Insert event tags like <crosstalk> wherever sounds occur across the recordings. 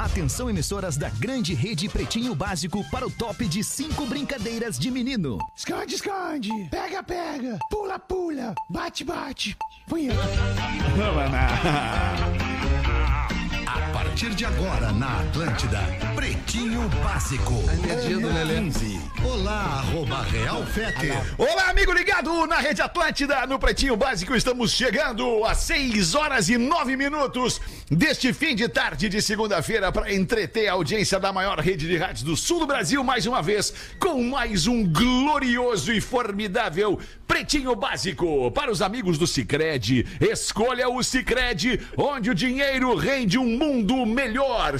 Atenção, emissoras da grande rede Pretinho Básico para o top de cinco brincadeiras de menino. Esconde, esconde. Pega, pega. Pula, pula. Bate, bate. Punheta. A partir de agora na Atlântida, Pretinho Básico. energia do Lelê. 15. Olá, arroba Real Fete. Olá, amigo ligado na Rede Atlântida, no Pretinho Básico. Estamos chegando às 6 horas e 9 minutos deste fim de tarde de segunda-feira para entreter a audiência da maior rede de rádios do sul do Brasil mais uma vez com mais um glorioso e formidável Pretinho Básico. Para os amigos do Cicred, escolha o Cicred, onde o dinheiro rende um mundo melhor.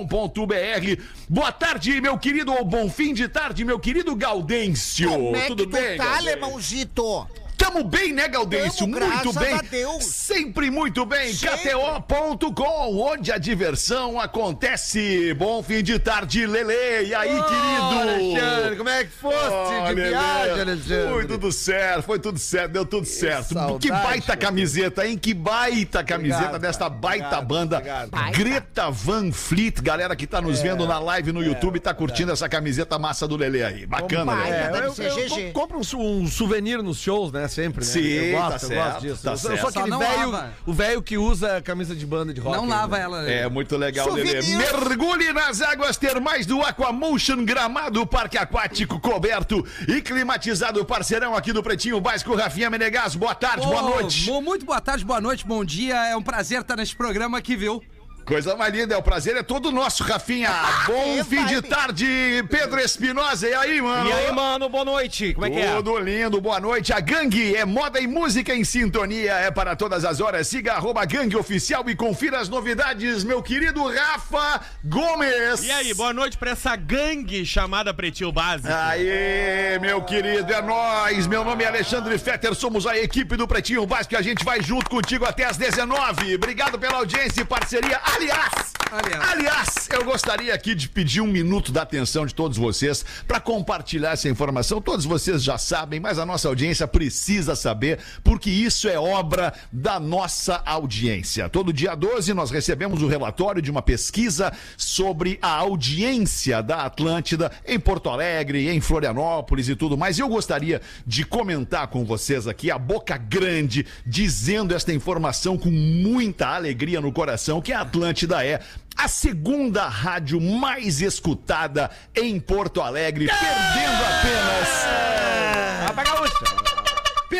Cicred.com.br. Boa tarde, meu querido, ou bom fim de tarde, meu querido Gaudêncio. Como é Tudo que bem? tu tá, Gaudêncio? alemãozito? Tamo bem, né, Gaudêncio? Tamo, muito bem. a Deus. Sempre muito bem. KTO.com, onde a diversão acontece. Bom fim de tarde, Lele. E aí, querido? Alexandre, como é que fosse Ó, de Lelê. viagem, Alexandre? Foi tudo certo, foi tudo certo, deu tudo certo. saudade, que baita camiseta, hein? Que baita camiseta Obrigado, desta cara. baita Obrigado, banda. obrigado. Greta Van Fleet, galera que tá nos É. vendo na live no YouTube, tá curtindo essa camiseta massa do Lele aí. Bacana. Deve É, eu, ser eu GG. co- compro um, um souvenir nos shows, né? Sempre, né? Sim, eu tá gosto, eu certo, gosto disso. tá eu, sou- eu certo. sou Só aquele não velho, o velho que usa camisa de banda de rock. Não lava ela. É muito legal, Souvenir. Lelê. Mergulhe nas águas termais do Aquamotion Gramado, parque aquático coberto e climatizado. Parceirão aqui do Pretinho Básico, Rafinha Menegas. Boa tarde, boa Ô, noite. mu- Muito boa tarde, boa noite, bom dia. É um prazer estar nesse programa aqui, viu? Coisa mais linda, é o prazer é todo nosso, Rafinha. Bom É, fim de tarde, Pedro Espinosa. E aí, mano? E aí, mano, boa noite. Como é que é? Tudo lindo, boa noite. A Gangue é moda e música em sintonia, é para todas as horas. Siga arroba Gangue Oficial e confira as novidades, meu querido Rafa Gomes. E aí, boa noite pra essa gangue chamada Pretinho Básico. Aê, meu querido, é nóis. Meu nome é Alexandre Fetter, somos a equipe do Pretinho Básico e a gente vai junto contigo até às 19. Obrigado pela audiência e parceria. Aliás, Aliás. aliás, eu gostaria aqui de pedir um minuto da atenção de todos vocês para compartilhar essa informação. Todos vocês já sabem, mas a nossa audiência precisa saber, porque isso é obra da nossa audiência. Todo dia 12 nós recebemos o relatório de uma pesquisa sobre a audiência da Atlântida em Porto Alegre, em Florianópolis e tudo mais. Eu gostaria de comentar com vocês aqui a boca grande, dizendo esta informação com muita alegria no coração, que a Atlântida é a segunda rádio mais escutada em Porto Alegre, perdendo apenas.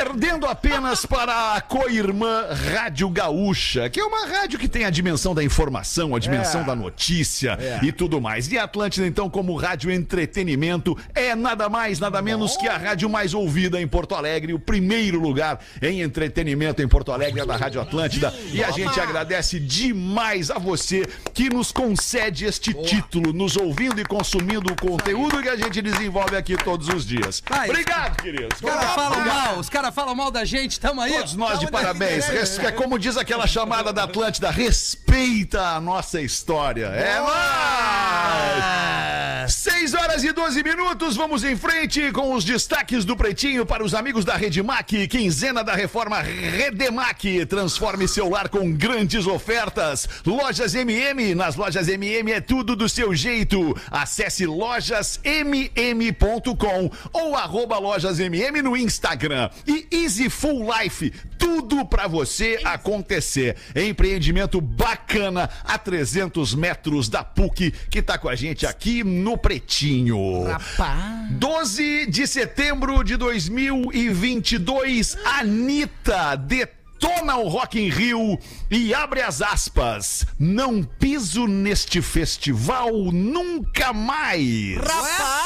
Perdendo apenas para a co-irmã Rádio Gaúcha, que é uma rádio que tem a dimensão da informação, a dimensão da notícia e tudo mais. E a Atlântida, então, como rádio entretenimento, é nada mais, nada menos que a rádio mais ouvida em Porto Alegre, o primeiro lugar em entretenimento em Porto Alegre é da Rádio Atlântida. E a gente agradece demais a você que nos concede este título, nos ouvindo e consumindo o conteúdo que a gente desenvolve aqui todos os dias. Vai. Obrigado, queridos. Os caras falam mal, os caras falam mal da gente, tamo aí. Todos nós de Tamo parabéns. Res- É como diz aquela chamada da Atlântida, respeita a nossa história. É nóis! 6 horas e 12 minutos, vamos em frente com os destaques do Pretinho para os amigos da Redemac, quinzena da reforma Redemac. Transforme seu lar com grandes ofertas. Lojas MM, nas lojas MM é tudo do seu jeito. Acesse lojasmm.com ou arroba lojasmm no Instagram. E Easy Full Life, tudo pra você acontecer. Empreendimento bacana a 300 metros da PUC, que tá com a gente aqui no Pretinho. Rapaz. 12 de setembro de 2022, Anitta detona o Rock in Rio e abre as aspas. Não piso neste festival nunca mais. Rapaz!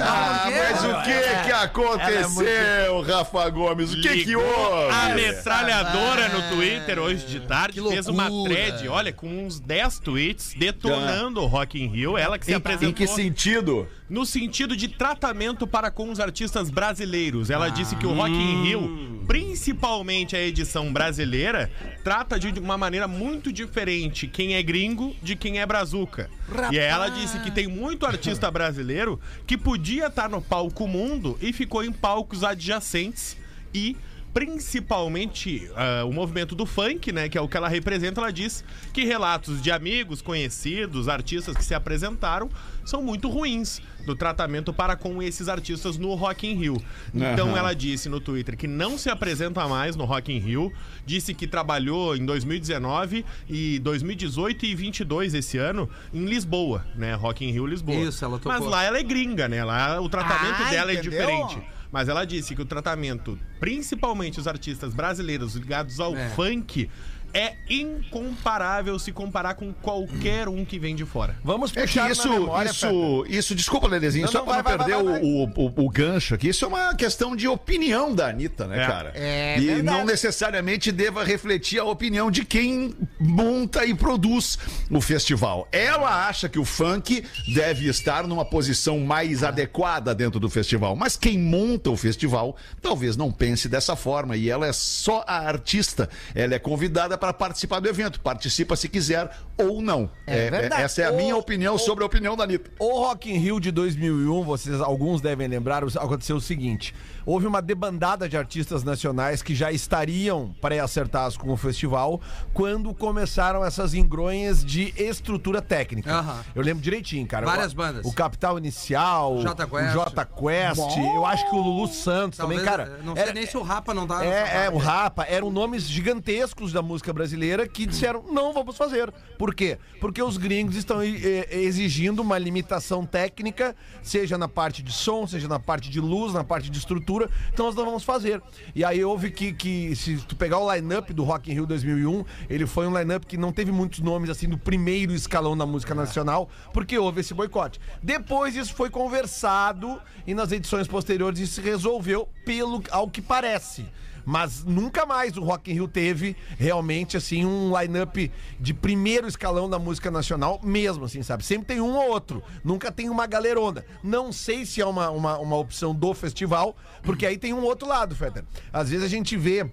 Ah, mas o que que aconteceu, Rafa Gomes? O que que houve? A metralhadora no Twitter hoje de tarde fez uma thread, olha, com uns 10 tweets detonando o Rock in Rio. Ela que se Em, apresentou em que sentido? No sentido de tratamento para com os artistas brasileiros. Ela disse que o Rock in Rio, principalmente a edição brasileira, trata de uma maneira muito diferente quem é gringo de quem é brazuca. E ela disse que tem muito artista brasileiro que podia estar no palco mundo e ficou em palcos adjacentes e principalmente ah, o movimento do funk, né, que é o que ela representa, ela diz que relatos de amigos, conhecidos, artistas que se apresentaram são muito ruins do tratamento para com esses artistas no Rock in Rio. <laughs> Então Aham. ela disse no Twitter que não se apresenta mais no Rock in Rio, disse que trabalhou em 2019 e 2018 e 22 esse ano em Lisboa, né, Rock in Rio Lisboa. Isso, ela tocou. Mas lá ela é gringa, né? Lá o tratamento Ah, dela entendeu? é diferente. Mas ela disse que o tratamento, principalmente os artistas brasileiros ligados ao É. funk, é incomparável se comparar com qualquer um que vem de fora. Vamos É que puxar isso, na memória, isso, isso, desculpa, Lelezinho, Não, só pra não vai, vai, perder vai, vai. O, o, o- o gancho aqui, isso é uma questão de opinião da Anitta, né, É. cara? É e verdade. não necessariamente deva refletir a opinião de quem monta e produz o festival. Ela acha que o funk deve estar numa posição mais adequada dentro do festival, mas quem monta o festival talvez não pense dessa forma e ela é só a artista. Ela é convidada para participar do evento, participa se quiser ou não. É verdade. essa é a minha Ou- opinião ou- sobre a opinião da Anitta. O Rock in Rio de 2001, vocês alguns devem lembrar, aconteceu o seguinte: houve uma debandada de artistas nacionais que já estariam pré-acertados com o festival quando começaram essas engronhas de estrutura técnica. Aham. Eu lembro direitinho, cara. Várias O- bandas. O Capital Inicial, Jota o Quest. Jota Quest, eu acho que o Lulu Santos Talvez, também, cara. Não sei era- nem se o Rapa não tá. nessa é, é, o Rapa, eram nomes gigantescos da música brasileira que disseram, não vamos fazer. Por quê? Porque os gringos estão eh, exigindo uma limitação técnica, seja na parte de som, seja na parte de luz, na parte de estrutura, então nós não vamos fazer. E aí houve que, que se tu pegar o line-up do Rock in Rio 2001, ele foi um line-up que não teve muitos nomes, assim, do primeiro escalão da música nacional, porque houve esse boicote. Depois isso foi conversado e nas edições posteriores isso se resolveu pelo ao que parece. Mas nunca mais o Rock in Rio teve realmente assim um line-up de primeiro escalão da música nacional, mesmo assim, sabe? Sempre tem um ou outro, nunca tem uma galerona. Não sei se é uma, uma, uma opção do festival, porque aí tem um outro lado, Fetter. Às vezes a gente vê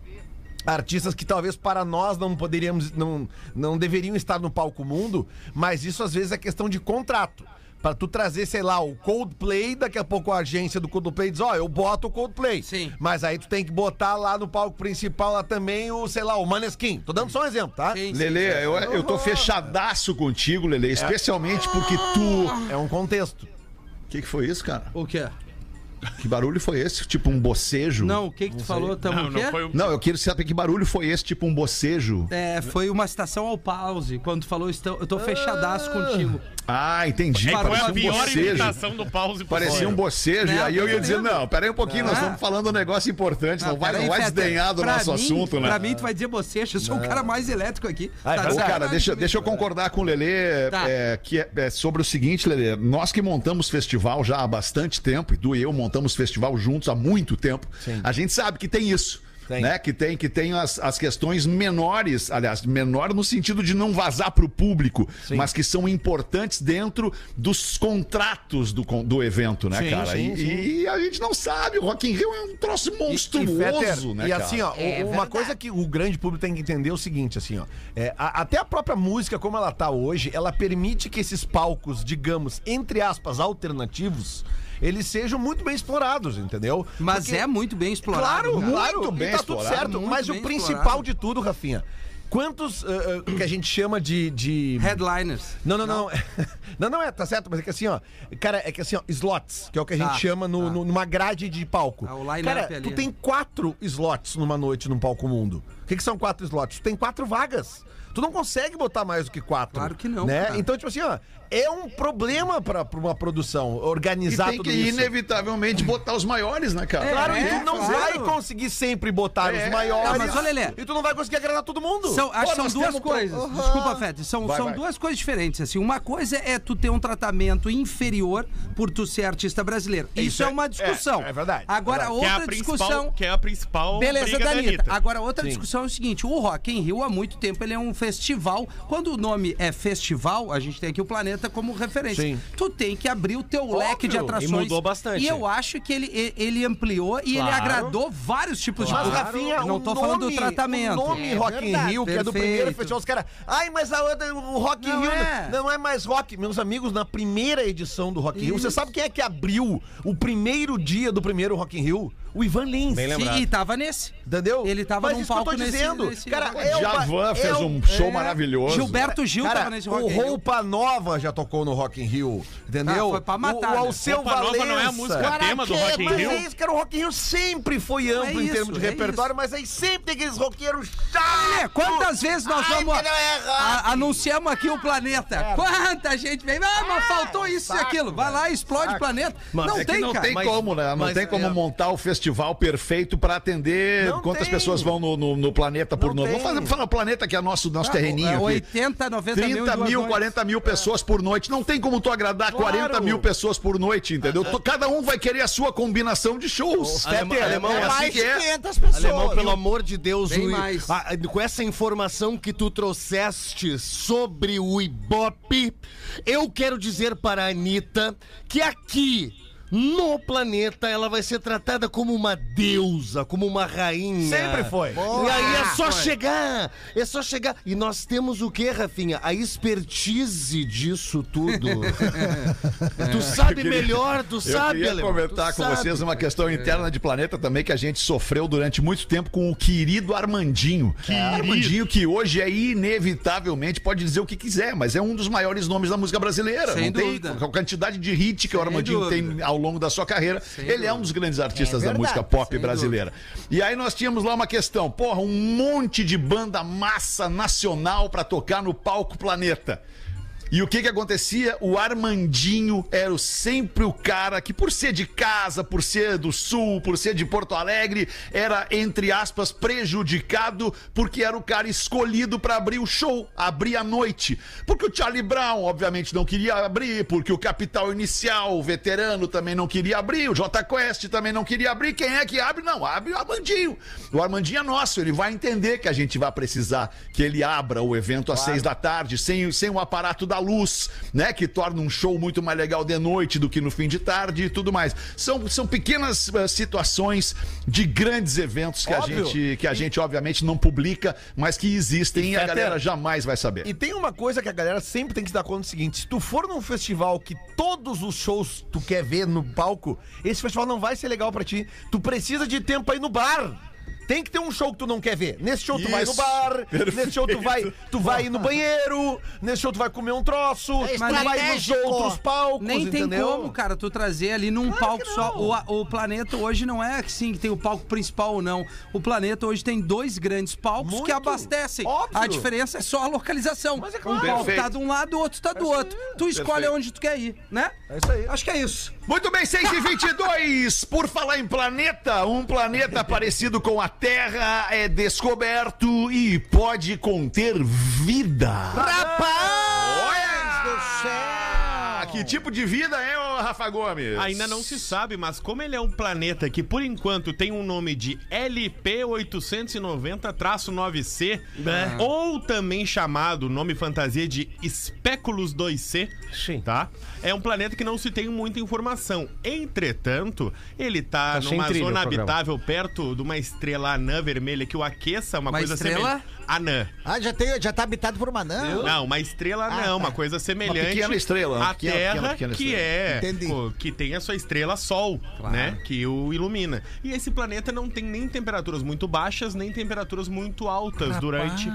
artistas que talvez para nós não poderíamos, não, não deveriam estar no palco mundo, mas isso às vezes é questão de contrato. Pra tu trazer, sei lá, o Coldplay, daqui a pouco a agência do Coldplay diz, ó, eu boto o Coldplay. Sim. Mas aí tu tem que botar lá no palco principal lá também o, sei lá, o Maneskin. Tô dando só um exemplo, tá? Sim, sim. Lele, eu, eu tô fechadaço contigo, Lele, especialmente porque tu. É um contexto. O que, que foi isso, cara? O quê? Que barulho foi esse? Tipo um bocejo? Não, o que que tu falou? Tamo Não, não foi o... Não, eu quero saber que barulho foi esse, tipo um bocejo. É, foi uma citação ao pause. Quando tu falou, estou- eu tô fechadaço contigo. Ah, entendi. É, foi Parecia a um pior bocejo. imitação do pause Parecia um bocejo. Né? E aí eu ia dizer, não, peraí um pouquinho, nós Ah. estamos falando um negócio importante, não, vai, peraí, não vai Fetter. desdenhar do nosso mim- assunto, né? Pra mim, tu vai dizer bocecha. Eu sou o cara mais elétrico aqui. Ah, é Tá cara, deixa, deixa eu concordar com o Lelê Tá. é, que é, é sobre o seguinte, Lelê. Nós que montamos festival já há bastante tempo, e tu e eu montamos festival juntos há muito tempo, a gente sabe que tem isso. Tem. Né? Que tem, que tem as, as questões menores, aliás, menor no sentido de não vazar para o público, Sim. mas que são importantes dentro dos contratos do, do evento, né, Sim, cara? sim, e, sim. e a gente não sabe, o Rock in Rio é um troço monstruoso, Fetter, né, E cara? assim, ó, É o- uma verdade. coisa que o grande público tem que entender é o seguinte, assim, ó. é, a- até a própria música, como ela tá hoje, ela permite que esses palcos, digamos, entre aspas, alternativos, eles sejam muito bem explorados, entendeu? Mas Porque- é muito bem explorado. Claro, cara. Muito claro, bem e tá tudo explorado, certo. muito Mas o bem principal explorado. de tudo, Rafinha, quantos ah, ah, que a gente chama de. de... Headliners. Não, não, não. <laughs> Não, não é, tá certo, mas é que assim, ó. Cara, é que assim, ó, slots, que é o que a gente Tá, chama no- tá. no- numa grade de palco. Ah, o line-up Cara, ali. tu tem quatro slots numa noite num palco mundo. O que, que são quatro slots? Tu tem quatro vagas. Tu não consegue botar mais do que quatro. Claro que não, Né? cara. Então, tipo assim, ó, é um problema pra, pra uma produção E organizar tem tudo que, isso. inevitavelmente, botar os maiores, né, cara? Claro, É, e tu não claro. vai conseguir sempre botar É. os maiores. Não, mas olha, Lelê. E tu não vai conseguir agradar todo mundo. São, acho Pô, que são duas coisas. Aham. Desculpa, Fete. São, Vai, são vai. duas coisas diferentes. Assim, uma coisa é tu ter um tratamento inferior por tu ser artista brasileiro. Isso, Isso é é- uma discussão. é- é verdade, Agora, verdade. Que é outra a principal, discussão. que é a principal Beleza, briga da Anitta. Anitta. Agora, outra Sim. discussão é o seguinte: o Rock in Rio, há muito tempo, ele é um festival. Quando o nome é festival, a gente tem aqui o planeta como referência. Sim. Tu tem que abrir o teu leque de e atrações. mudou bastante. E eu acho que ele, ele ampliou e ele Claro. agradou vários tipos de Mas, público. Rafinha, Eu não tô falando do nome- tratamento. O nome É Rock in. Rio, que é do Perfeito. primeiro festival, os caras. Ai, mas a outra, o Rock in Não Rio é. não, não é mais rock. Meus amigos, na primeira edição do Rock in Rio, você sabe quem é que abriu o primeiro dia do primeiro Rock in Rio? O Ivan Lins. Bem lembrado. Sim, e tava nesse. Entendeu? Ele tava Mas num isso que eu palco tô nesse- dizendo. nesse cara, é uma- Javan fez é um show é. maravilhoso. Gilberto Gil Cara, tava nesse o Rock in Rio. Roupa Nova já tocou no Rock in Rio, entendeu? Ah, foi pra matar, O, o né? Alceu Roupa Nova Valença. não é a música tema do Rock in Mas Rio? é isso, cara, o Rock in Rio sempre foi amplo É em isso, termos de é repertório, mas aí sempre tem aqueles roqueiros chatos. É, quantas vezes nós Ai, vamos. que não é a- anunciamos aqui o planeta. Quanta gente vem. Ah, mas faltou isso e aquilo. Vai lá, explode o planeta. Não É que tem, não cara. tem como, né? Não mas tem como é- montar o festival perfeito pra atender Não quantas tem. pessoas vão no, no- no planeta por Não noite. tem. Vamos falar o planeta que é nosso, nosso terreninho É aqui. 80, 90 mil. em 30 duas mil, noites. 40 mil pessoas por noite. Não tem como tu agradar 40 mil pessoas por noite, entendeu? Tu- Cada um vai querer a sua combinação de shows. Alemão- É, alemão, é é assim Mais que de é. 500 pessoas. Alemão, pelo amor de Deus, o- mais. a- com essa informação que tu trouxeste sobre o Ibope, eu quero dizer para a Anitta que aqui. No planeta, ela vai ser tratada como uma deusa, como uma rainha. Sempre foi. E aí é só chegar, é só chegar. E nós temos o que, Rafinha? A expertise disso tudo. <laughs> tu sabe queria- melhor, tu Eu sabe, queria Alemão, comentar tu com sabe. vocês uma questão interna de planeta também que a gente sofreu durante muito tempo com o querido Armandinho. Armandinho que hoje é inevitavelmente, pode dizer o que quiser, mas é um dos maiores nomes da música brasileira. Sem Não tem dúvida. com a quantidade de hit que o Sem Armandinho dúvida. tem ao longo da sua carreira. ele é um dos grandes artistas É da verdade, música pop sem brasileira. E aí nós tínhamos lá uma questão, porra, um monte de banda massa nacional pra tocar no palco Planeta. E o que que acontecia? O Armandinho era sempre o cara que, por ser de casa, por ser do Sul, por ser de Porto Alegre, era, entre aspas, prejudicado, porque era o cara escolhido pra abrir o show, abrir a noite. Porque o Charlie Brown, obviamente, não queria abrir, porque o Capital Inicial, o veterano, também não queria abrir, o J Quest também não queria abrir. Quem é que abre? Não, abre o Armandinho. O Armandinho é nosso, ele vai entender que a gente vai precisar que ele abra o evento às seis da tarde, sem, sem o aparato da luz, né? Que torna um show muito mais legal de noite do que no fim de tarde e tudo mais. São, são pequenas eh, situações de grandes eventos que a, Óbvio. gente, que a gente, obviamente, não publica, mas que existem e, a Fetter, galera jamais vai saber. E tem uma coisa que a galera sempre tem que se dar conta do seguinte: se tu for num festival que todos os shows tu quer ver no palco, esse festival não vai ser legal pra ti. Tu precisa de tempo ir no bar. Tem que ter um show que tu não quer ver. Nesse show tu vai no bar, perfeito. nesse show tu vai, tu vai ir no banheiro, nesse show tu vai comer um troço, É tu vai nos outros palcos, Nem tem entendeu? como, cara, tu trazer ali num palco que só. O, o planeta hoje não é assim que tem o palco principal ou não. O planeta hoje tem dois grandes palcos Muito. que abastecem. Óbvio. A diferença é só a localização. Mas é Um claro. palco Perfeito. tá de um lado, o outro tá do outro. Tu escolhe Perfeito. onde tu quer ir, né? É isso aí. Acho que é isso. Muito bem, 6 e 22 Por falar em planeta, um planeta parecido com a Terra é descoberto e pode conter vida. Rapaz do céu! Que tipo de vida é, Rafa Gomes? Ainda não se sabe, mas como ele é um planeta que por enquanto tem um nome de LP890-9C, ou também chamado, nome fantasia de Speculus 2C, Sim. tá? É um planeta que não se tem muita informação. Entretanto, ele tá, Tá numa zona habitável perto de uma estrela anã vermelha que o aqueça, uma, Uma coisa estrela? semelhante. Anã. Ah, já, tem, já tá habitado por uma anã? Não, uma estrela Ah, não, tá. uma coisa semelhante. pequena estrela, uma A pequena, Terra, pequena, pequena que estrela. é. Entendi. pô, que tem a sua estrela Sol, né? Que o ilumina. E esse planeta não tem nem temperaturas muito baixas, nem temperaturas muito altas durante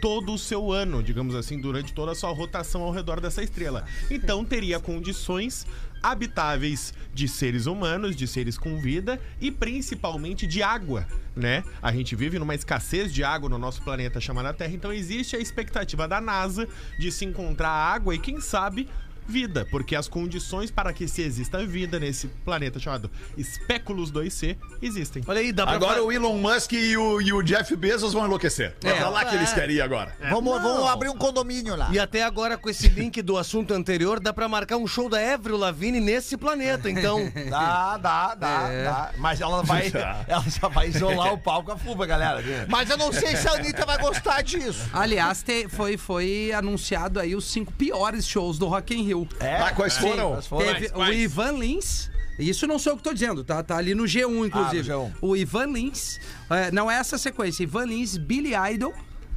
todo o seu ano, digamos assim, durante toda a sua rotação ao redor dessa estrela. Então teria condições habitáveis de seres humanos, de seres com vida e principalmente de água, né? A gente vive numa escassez de água no nosso planeta chamada Terra, então existe a expectativa da NASA de se encontrar água e quem sabe vida, porque as condições para que se exista vida nesse planeta chamado Speculus 2C existem. Olha aí, dá pra Agora o Elon Musk e o, e o Jeff Bezos vão enlouquecer. É, pra lá que eles querem ir agora. Vamos, vamos abrir um condomínio lá. E até agora, com esse link do assunto anterior, dá pra marcar um show da Avril Lavigne nesse planeta, então. <laughs> Dá, dá, dá, dá. Mas ela vai. <laughs> ela já vai isolar o palco a fuba, galera. Mas eu não sei se a Anitta vai gostar disso. Aliás, te- foi, foi anunciado aí os cinco piores shows do Rock in Rio. É, Ah, quais foram? Quais foram? Teve Quais? o Ivan Lins. Isso não sou eu que tô dizendo, tá? Tá ali no G1, inclusive. Ah, no G1. O Ivan Lins. é, não é essa sequência. Ivan Lins, Billy Idol.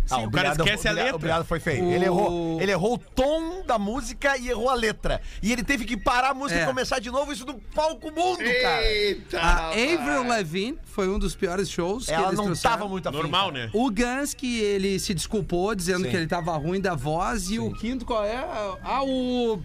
Ah, o cara esquece a letra. Obrigado foi feio. O- Ele, errou, ele errou o tom da música e errou a letra. E ele teve que parar a música É. e começar de novo, isso no palco mundo, cara. Eita! A Avril Lavigne foi um dos piores shows que Ela eles não trouxeram. tava muito afim. Normal, né? O Gans, que ele se desculpou, dizendo Sim. que ele tava ruim da voz. E o quinto, qual é? Ah, o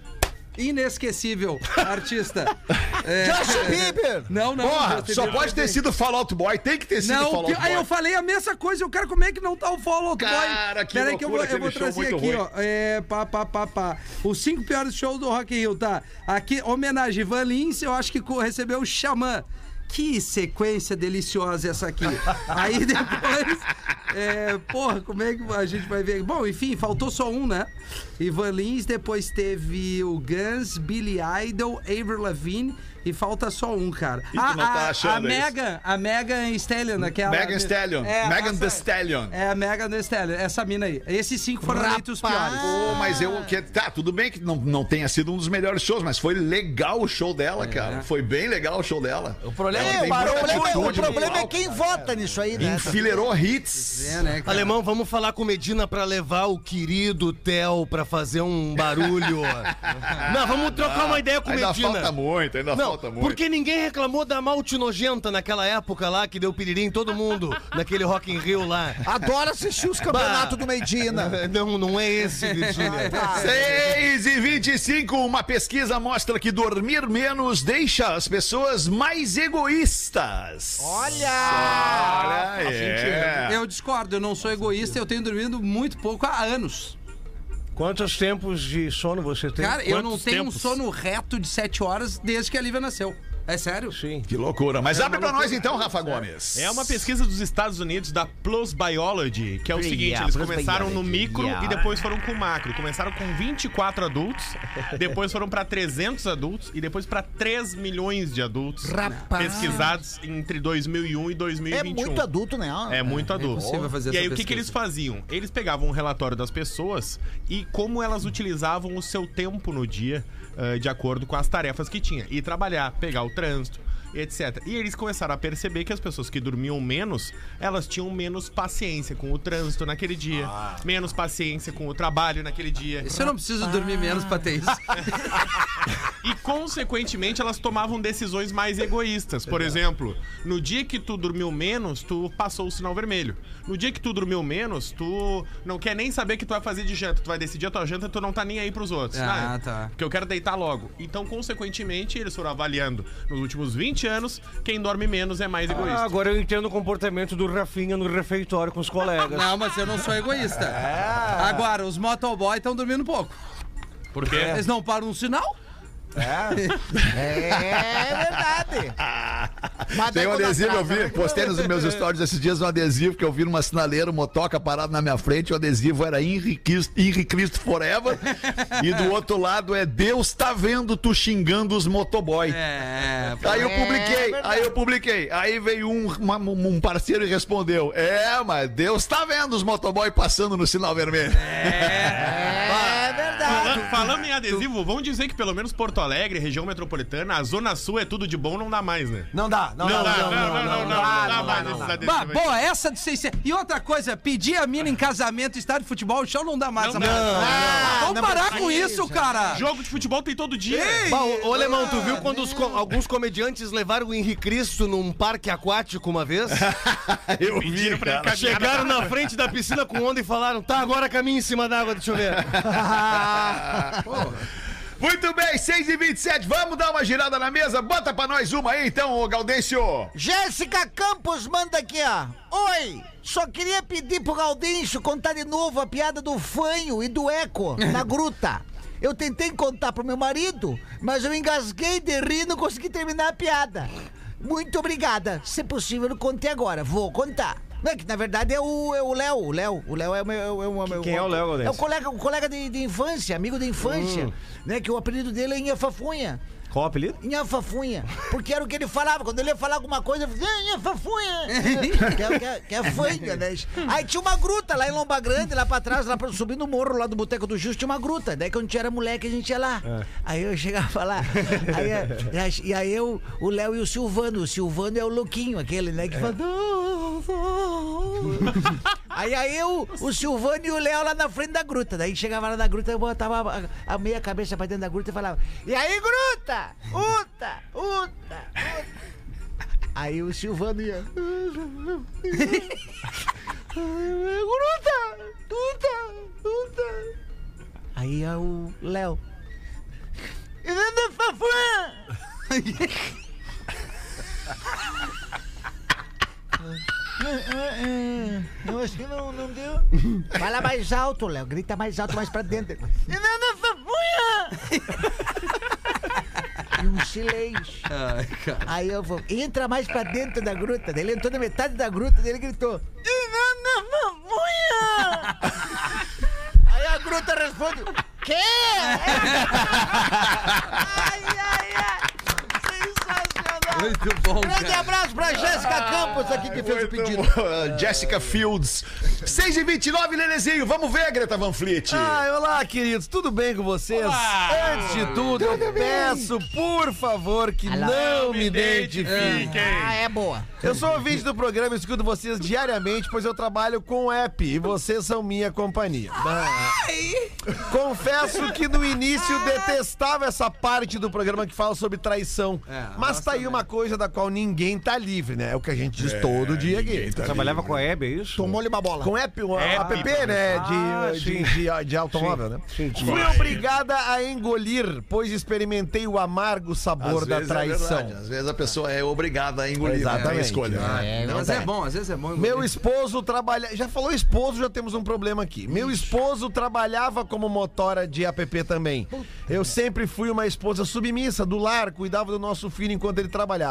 inesquecível artista. <laughs> É, Justin Bieber! Não, não. Porra, Justin só Bieber pode ter sido Fall Out Boy, tem que ter sido Não, Fall pi- Out aí eu Boy. falei a mesma coisa. O cara, como é que não tá o Fall Out Boy? Cara, que Peraí que eu vou, eu vou trazer aqui, ruim. ó. É, pá, pá, pá, pá. Os cinco piores shows do Rock in Rio, tá? Aqui, homenagem, Van Lins, eu acho que recebeu o Xamã. Que sequência deliciosa essa aqui. <laughs> Aí depois, é, porra, como é que a gente vai ver? Bom, enfim, faltou só um, né? Ivan Lins, depois teve o Guns, Billy Idol, Avril Lavigne e falta só um, cara. tu não tá achando a isso? Megan, a Megan Stallion, aquela... Megan Stallion. É, Megan essa- The Stallion. É, a Megan Thee Stallion, essa mina aí. Esses cinco foram Rapaz. eleitos os piores. Pô, mas eu. Que, tá, tudo bem que não, não tenha sido um dos melhores shows, mas foi legal o show dela, cara. Foi bem legal o show dela. O problema É, tem o atitude o problema é quem vota nisso aí, né? Enfileirou hits. É, né, cara? Alemão, vamos falar com Medina pra levar o querido Theo pra fazer um barulho. <laughs> Não, vamos trocar uma ideia com Ainda Medina. falta muito, ainda Não, falta muito. porque ninguém reclamou da malte nojenta naquela época lá, que deu piririm em todo mundo, <laughs> naquele Rock in Rio lá. Adoro assistir os campeonatos do Medina. <laughs> Não, não é esse, <laughs> Virgínia. 6 e 25, uma pesquisa mostra que dormir menos deixa as pessoas mais egoístas. Olha! Olha, é. Eu discordo, eu não sou egoísta, eu tenho dormido muito pouco há anos. Quantos tempos de sono você tem? Cara, eu não tenho um tempos? sono reto de sete horas desde que a Lívia nasceu. É sério? Sim. Que loucura. Mas abre pra nós então, Rafa Gomes. É uma pesquisa dos Estados Unidos da Plus Biology, que é o seguinte, eles começaram no micro e depois foram com macro. Começaram com 24 adultos, <laughs> depois foram pra 300 adultos e depois pra 3 milhões de adultos Rapaz. pesquisados entre 2001 e É 2021. muito adulto, né? É muito adulto. impossível fazer e aí o que, que eles faziam? Eles pegavam um relatório das pessoas e como elas utilizavam o seu tempo no dia eh, de acordo com as tarefas que tinha. Ir trabalhar, pegar o trânsito, etc. E eles começaram a perceber que as pessoas que dormiam menos, elas tinham menos paciência com o trânsito naquele dia, menos paciência com o trabalho naquele dia. Isso eu não preciso dormir menos pra ter isso. <laughs> E, consequentemente, elas tomavam decisões mais egoístas. Por exemplo, no dia que tu dormiu menos, tu passou o sinal vermelho. No dia que tu dormiu menos, tu não quer nem saber o que tu vai fazer de janta. Tu vai decidir a tua janta e tu não tá nem aí pros outros. Ah, né? tá. Porque eu quero deitar logo. Então, consequentemente, eles foram avaliando nos últimos 20 anos, quem dorme menos é mais egoísta. Ah, agora eu entendo o comportamento do Rafinha no refeitório com os colegas. Não, mas eu não sou egoísta. Agora, os motoboy estão dormindo pouco. Por quê? Eles não param no sinal? É verdade. Mas Tem um adesivo, eu vi, né? postei nos meus stories esses dias um adesivo que eu vi numa sinaleira, um motoca parado na minha frente, o adesivo era Henri Cristo, Cristo Forever, e do outro lado é Deus tá vendo tu xingando os motoboy. É. Aí eu É publiquei, verdade. aí eu publiquei. Aí veio um, uma- um parceiro e respondeu: É, mas Deus tá vendo os motoboy passando no sinal vermelho. É verdade. Falando, falando em adesivo, vamos dizer que pelo menos Porto Alegre, região metropolitana, a Zona Sul é tudo de bom, não dá mais, né? Não dá, não, Não dá. dá, não, não, não, não, não dá mais esses Bah, adesivos. aí. boa, essa de 600. E outra coisa, pedir a mina em casamento, estádio de futebol, o chão não dá mais. Não dá. Ah, Vamos não parar precisa. com isso, cara. Jogo de futebol tem todo dia. Bah, ô, ô, Alemão, tu viu quando os co- alguns comediantes levaram o Henrique Cristo num parque aquático uma vez? <laughs> Eu caminhar Chegaram na- frente da piscina com onda e falaram: tá, agora caminha em cima d'água, deixa eu ver. <laughs> <laughs> Muito bem, 6 e 27 vamos dar uma girada na mesa? Bota pra nós uma aí então, ô Gaudêncio. Jéssica Campos manda aqui, ó. Oi, só queria pedir pro Gaudêncio contar de novo a piada do fanho e do eco na <laughs> gruta. Eu tentei contar pro meu marido, mas eu engasguei de rir e não consegui terminar a piada. Muito obrigada. Se possível, eu contei agora. Vou contar. Não é que na verdade é o é o Léo. O Léo. O Léo é o meu. É o meu Quem é o Léo, Gaudêncio? É o colega, o colega de, de infância, amigo de infância. Né, que o apelido dele é Inha Fafunha. Qual o apelido? Nhafafunha. Porque era o que ele falava. Quando ele ia falar alguma coisa, ele fazia Nhafafunha. que, é, que, é, que é fanha, né? Aí tinha uma gruta lá em Lomba Grande, lá pra trás, lá pra, subindo o morro lá do Boteco do Justo, tinha uma gruta. Daí quando a gente era moleque, a gente ia lá. Aí eu chegava lá. Aí, e aí- eu, o Léo e o Silvano. O Silvano é o louquinho, aquele, né? Que fala. Aí, aí eu, o Silvano e o Léo lá na frente da gruta. Daí chegava lá na gruta, eu botava a, a meia cabeça pra dentro da gruta e falava: E aí, gruta? Uta, uta, uta. Aí o Silvano ia. Gruta, uta, uta. Aí ia o Léo. Eu acho que não, não deu. Fala mais alto, Léo. Grita mais alto, mais pra dentro. <laughs> E um silêncio. <laughs> Ai, cara. Aí eu vou, entra mais pra dentro da gruta. Daí ele entrou na metade da gruta, ele gritou. <laughs> Aí a gruta responde: Quê? <laughs> ai, ai. Muito bom, Grande cara. abraço pra Jéssica Campos aqui que fez o pedido. <laughs> Jessica Fields. 6 e 29 Lelezinho. Vamos ver, Greta Van Fleet. Ai, olá, queridos, tudo bem com vocês? Antes de tudo, eu peço, por favor, que não me identifiquem. Ah, é boa. Eu sou ouvinte do programa e escuto vocês diariamente, pois eu trabalho com o app e vocês são minha companhia. Confesso que no início detestava essa parte do programa que fala sobre traição. É, mas tá aí uma coisa da qual ninguém tá livre, né? É o que a gente diz todo dia aqui. Trabalhava com a Hebe, é isso? Tomou-lhe uma bola. Com app, um App. app, né? Ah, De, sim. de, de, de automóvel, né? Sim, sim. Fui obrigada a engolir, pois experimentei o amargo sabor Às da é traição. verdade, Às vezes a pessoa é obrigada a engolir. Exatamente. Não tem escolha. É, não Mas é bom, às vezes é bom. Meu esposo trabalha. Já falou esposo, já temos um problema aqui. Meu esposo trabalhava como motora de app também. Eu sempre fui uma esposa submissa, do lar, cuidava do nosso filho enquanto ele trabalhava.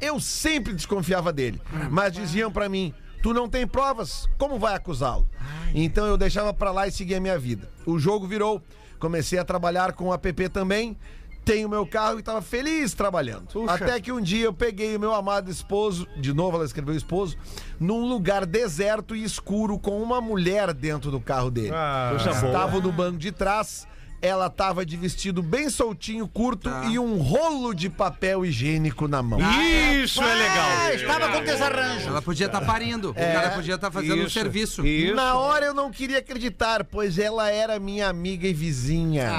Eu sempre desconfiava dele, mas diziam pra mim. Tu não tem provas, como vai acusá-lo? Então eu deixava pra lá e seguia a minha vida. O jogo virou. Comecei a trabalhar com o app também. Tenho meu carro e estava feliz trabalhando. Até que um dia eu peguei o meu amado esposo, de novo ela escreveu esposo, num lugar deserto e escuro com uma mulher dentro do carro dele. Estava no banco de trás, ela estava de vestido bem soltinho, curto e um rolo de papel higiênico na mão. Isso é legal. Ah, estava com desarranjo. Ela podia estar parindo. O cara podia estar fazendo um Isso, serviço. Isso. Na hora eu não queria acreditar, pois ela era minha amiga e vizinha.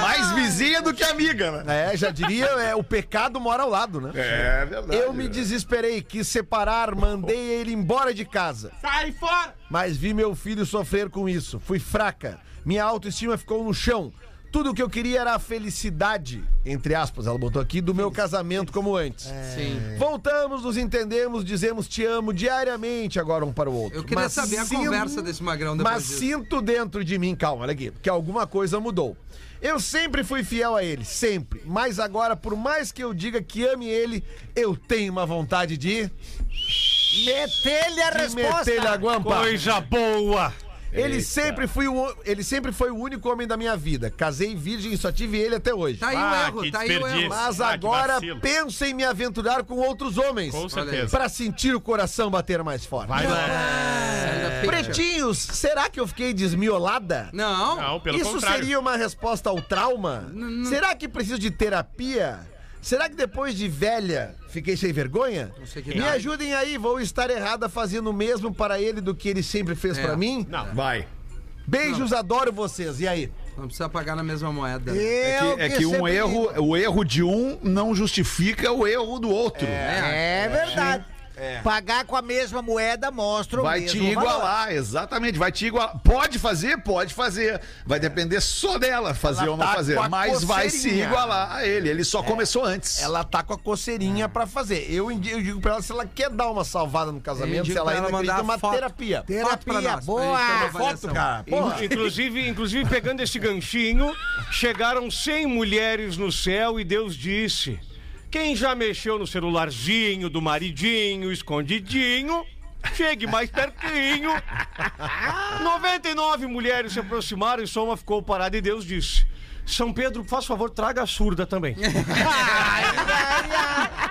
Mais vizinha do que amiga, né? É, já diria, é, o pecado mora ao lado, né? É verdade. Eu me desesperei, quis separar, mandei ele embora de casa. Sai fora! Mas vi meu filho sofrer com isso. Fui fraca. Minha autoestima ficou no chão. Tudo o que eu queria era a felicidade, entre aspas, ela botou aqui, do meu casamento como antes. Sim. Voltamos, nos entendemos, dizemos te amo diariamente agora um para o outro. Eu queria Mas saber a sinto- conversa desse magrão depois Mas disso. sinto dentro de mim, calma, olha aqui, que alguma coisa mudou. Eu sempre fui fiel a ele, sempre. Mas agora, por mais que eu diga que ame ele, eu tenho uma vontade de. Meter-lhe a resposta. meter-lhe a guampa. Coisa boa. Ele sempre, foi o, ele sempre foi o único homem da minha vida. Casei virgem e só tive ele até hoje. Tá aí Ah, o erro, tá aí o erro. Mas Ah, agora penso em me aventurar com outros homens. Com certeza. Pra sentir o coração bater mais forte. Vai lá. Pretinhos, será que eu fiquei desmiolada? Não. Não, pelo Isso contrário. seria uma resposta ao trauma? Será que preciso de terapia? Será que depois de velha fiquei sem vergonha? sei que Me ajudem aí, vou estar errada fazendo o mesmo para ele do que ele sempre fez É. pra mim? Não. Vai. Beijos, adoro vocês. E aí? Não precisa pagar na mesma moeda. É que, é que um erro, o erro de um não justifica o erro do outro. É verdade. Pagar com a mesma moeda mostra o Vai mesmo te valor. igualar, exatamente. Vai te igualar. Pode fazer? Pode fazer. Vai depender só dela fazer Ela ou não tá fazer. Mas vai se igualar a ele. Ele só começou antes. Ela tá com a coceirinha pra fazer. Eu, eu digo pra ela se ela quer dar uma salvada no casamento, se ela ainda ela acredita mandar uma foto. terapia. Foto Terapia, pra boa. Foto, cara. Porra. Inclusive, inclusive, pegando esse ganchinho, chegaram 100 mulheres no céu e Deus disse: Quem já mexeu no celularzinho do maridinho, escondidinho, chegue mais pertinho. <laughs> 99 mulheres se aproximaram e só uma ficou parada e Deus disse: São Pedro, faz favor, traga a surda também. <laughs> <laughs>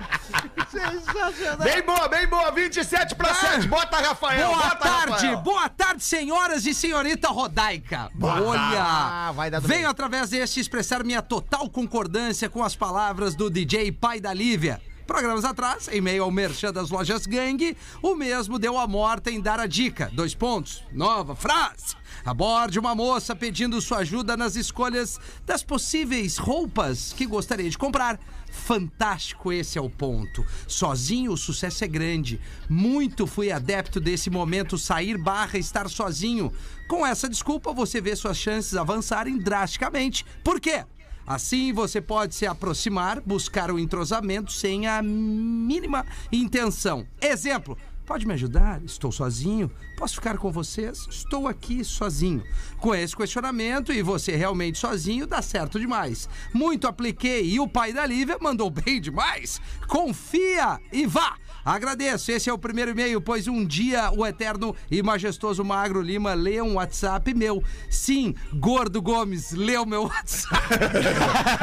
Sensacional. Bem boa, bem boa. 27 pra 7. Bota, Rafael. Boa bota, tarde, Rafael. boa tarde, senhoras e senhorita Rodaica. Olha, Ah, vai dar venho bem. através deste expressar minha total concordância com as palavras do DJ Pai da Lívia. Programas atrás, em meio ao merchan das lojas Gang, o mesmo deu a morta em dar a dica. Dois pontos. Nova frase. Aborde uma moça pedindo sua ajuda nas escolhas das possíveis roupas que gostaria de comprar. Fantástico, esse é o ponto. Sozinho o sucesso é grande. Muito fui adepto desse momento sair barra estar sozinho. Com essa desculpa, você vê suas chances avançarem drasticamente. Por quê? Assim você pode se aproximar, buscar o entrosamento sem a mínima intenção. Exemplo. Pode me ajudar? Estou sozinho. Posso ficar com vocês? Estou aqui sozinho. Com esse questionamento e você realmente sozinho, dá certo demais. Muito apliquei e o pai da Lívia mandou bem demais. Confia e vá! Agradeço. Esse é o primeiro e-mail, pois um dia o eterno e majestoso Magro Lima lê um WhatsApp meu. Sim, Gordo Gomes leu meu WhatsApp.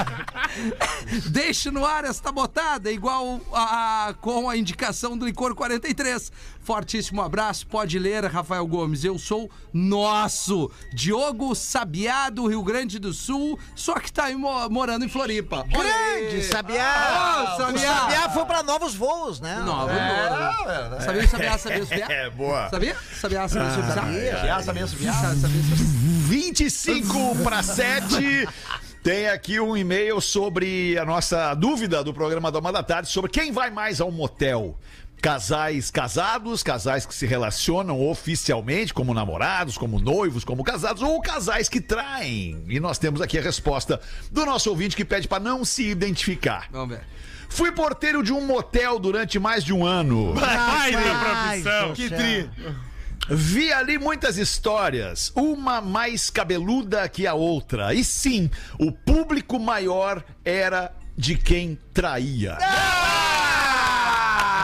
<laughs> Deixe no ar esta botada, igual a, a- com a indicação do Licor 43. Fortíssimo abraço, pode ler, Rafael Gomes. Eu sou nosso, Diogo Sabiá, do Rio Grande do Sul, só que tá morando em Floripa. Grande, Sabiá. Ah, O Sabiá. Sabiá foi pra novos voos, né? Nova, nova. Sabia, sabia, sabia, sabia? <laughs> É, boa. Sabia? Sabia, sabia, sabia? Sabia. Sabia, sabia, sabia. 25 para 7. Tem aqui um e-mail sobre a nossa dúvida do programa da Uma da Tarde sobre quem vai mais ao motel. Casais casados, casais que se relacionam oficialmente como namorados, como noivos, como casados, ou casais que traem. E nós temos aqui a resposta do nosso ouvinte que pede para não se identificar. Vamos ver. Fui porteiro de um motel durante mais de um ano. Ai, Ai, profissão. Que tri. Vi ali muitas histórias, uma mais cabeluda que a outra. E sim, o público maior era de quem traía.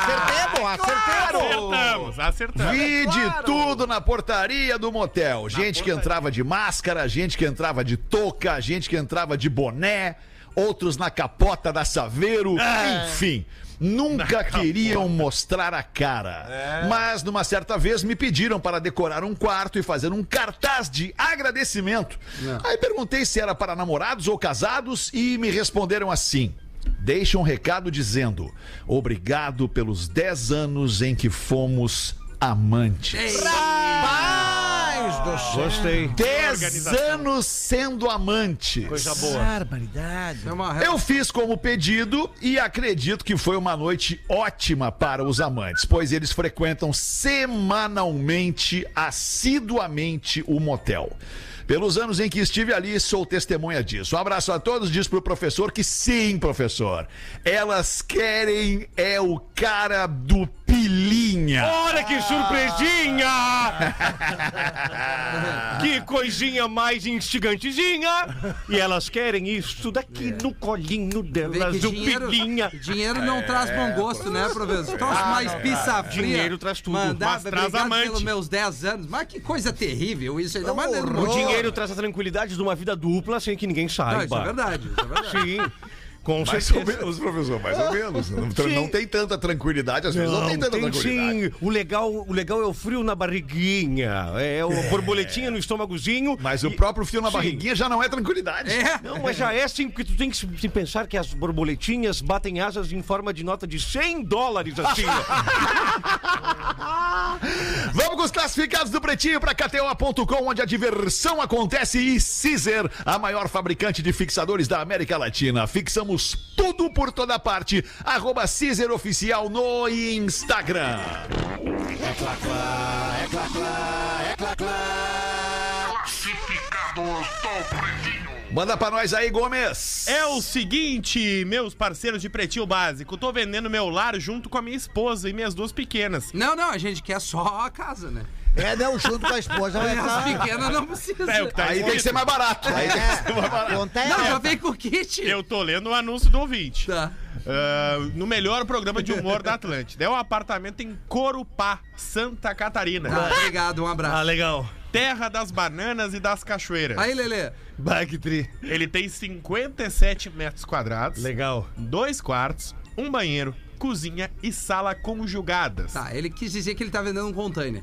Acertemos, acertemos. Acertamos, acertamos. Vi de tudo na portaria do motel. Gente que entrava de máscara, gente que entrava de touca, gente que entrava de boné, outros na capota da Saveiro, enfim. Nunca queriam mostrar a cara. Mas numa certa vez me pediram para decorar um quarto e fazer um cartaz de agradecimento. Aí perguntei se era para namorados ou casados e me responderam assim: Deixa um recado dizendo: Obrigado pelos 10 anos em que fomos amantes. Paz do céu. Gostei. 10 Organização. anos sendo amantes. Coisa boa. Barbaridade. É Eu fiz como pedido e acredito que foi uma noite ótima para os amantes, pois eles frequentam semanalmente, assiduamente o motel. Pelos anos em que estive ali, sou testemunha disso. Um abraço a todos, diz pro professor que sim, professor. Elas querem é o cara do pilinha. Olha que surpresinha! <laughs> que coisinha mais instigantezinha! E elas querem isso daqui no colinho delas, o dinheiro, pilinha. dinheiro não traz bom gosto, né, professor? Troço mais pizza fria. Dinheiro traz tudo, Mandar, mas traz amante. pelos meus 10 anos. Mas que coisa terrível isso ainda mais. O dinheiro traz a tranquilidade de uma vida dupla sem que ninguém Não, saiba. isso é verdade, isso é verdade. Sim, com Mais ou certeza. menos, professor, mais ou menos. <laughs> Não, Sim. não tem tanta tranquilidade, às vezes não, tem tanta tem tranquilidade. sim. O legal, o legal é o frio na barriguinha. É o borboletinha no estômagozinho. Mas o E- próprio fio na Sim. barriguinha já não é tranquilidade. É. Não, mas já é assim, porque tu tem que pensar que as borboletinhas batem asas em forma de nota de 100 dólares, assim. <laughs> <laughs> Vamos com os classificados do Pretinho para KTO.com, onde a diversão acontece e Caesar, a maior fabricante de fixadores da América Latina. Fixamos tudo por toda parte. Arroba Caesar Oficial no Instagram. Manda pra nós aí, Gomes. É o seguinte, meus parceiros de Pretinho Básico, tô vendendo meu lar junto com a minha esposa e minhas duas pequenas. Não, não, a gente quer só a casa, né? É, não, junto com a esposa vai estar. pequenas não precisa. É o que tá Aí tem que ser mais barato. Aí tem que ser mais barato. Não, já vem com o kit. Eu tô lendo o anúncio do ouvinte. Tá. Ah, no melhor programa de humor da Atlântida. É um apartamento em Corupá, Santa Catarina. Tá, obrigado, um abraço. Ah, legal. Terra das bananas e das cachoeiras. Aí, Lelê. Bagtri. Ele tem 57 metros quadrados, Legal. dois quartos, um banheiro, cozinha e sala conjugadas. Tá, ele quis dizer que ele tá vendendo um container.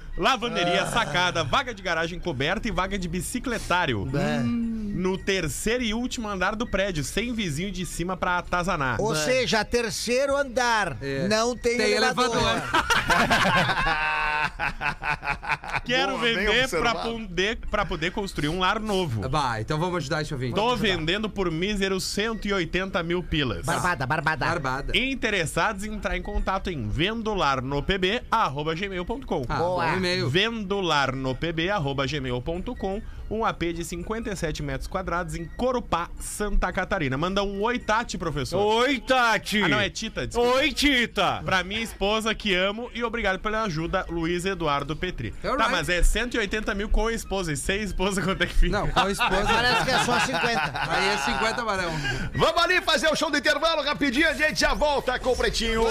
Lavanderia, sacada, vaga de garagem coberta e vaga de bicicletário. No terceiro e último andar do prédio, sem vizinho de cima pra atazanar. Ou seja, terceiro andar. É. Não tem, Tem elevador. elevador. <laughs> Quero Boa, bem vender pra observado. poder, pra poder construir um lar novo. Vai, então vamos ajudar esse ouvinte. Tô vendendo por míseros 180 mil pilas. Barbada, barbada. Barbada. Interessados em entrar em contato em vendolarnopb.gmail.com Ah, Boa. bom e-mail. vendolarnopb.gmail.com Um AP de 57 metros quadrados em Corupá, Santa Catarina. Manda um oi, Tati, professor. Oi, Tati. Ah, não, é Tita, desculpa. Oi, Tita. Pra minha esposa que amo e obrigado pela ajuda, Luiz Eduardo Petri. Tá, mas é 180 mil com a esposa e sem esposa, quanto é que fica? Não, com a esposa. Parece que é só 50. Aí é 50 barão. Vamos ali fazer o show do intervalo rapidinho, a gente já volta com o Pretinho.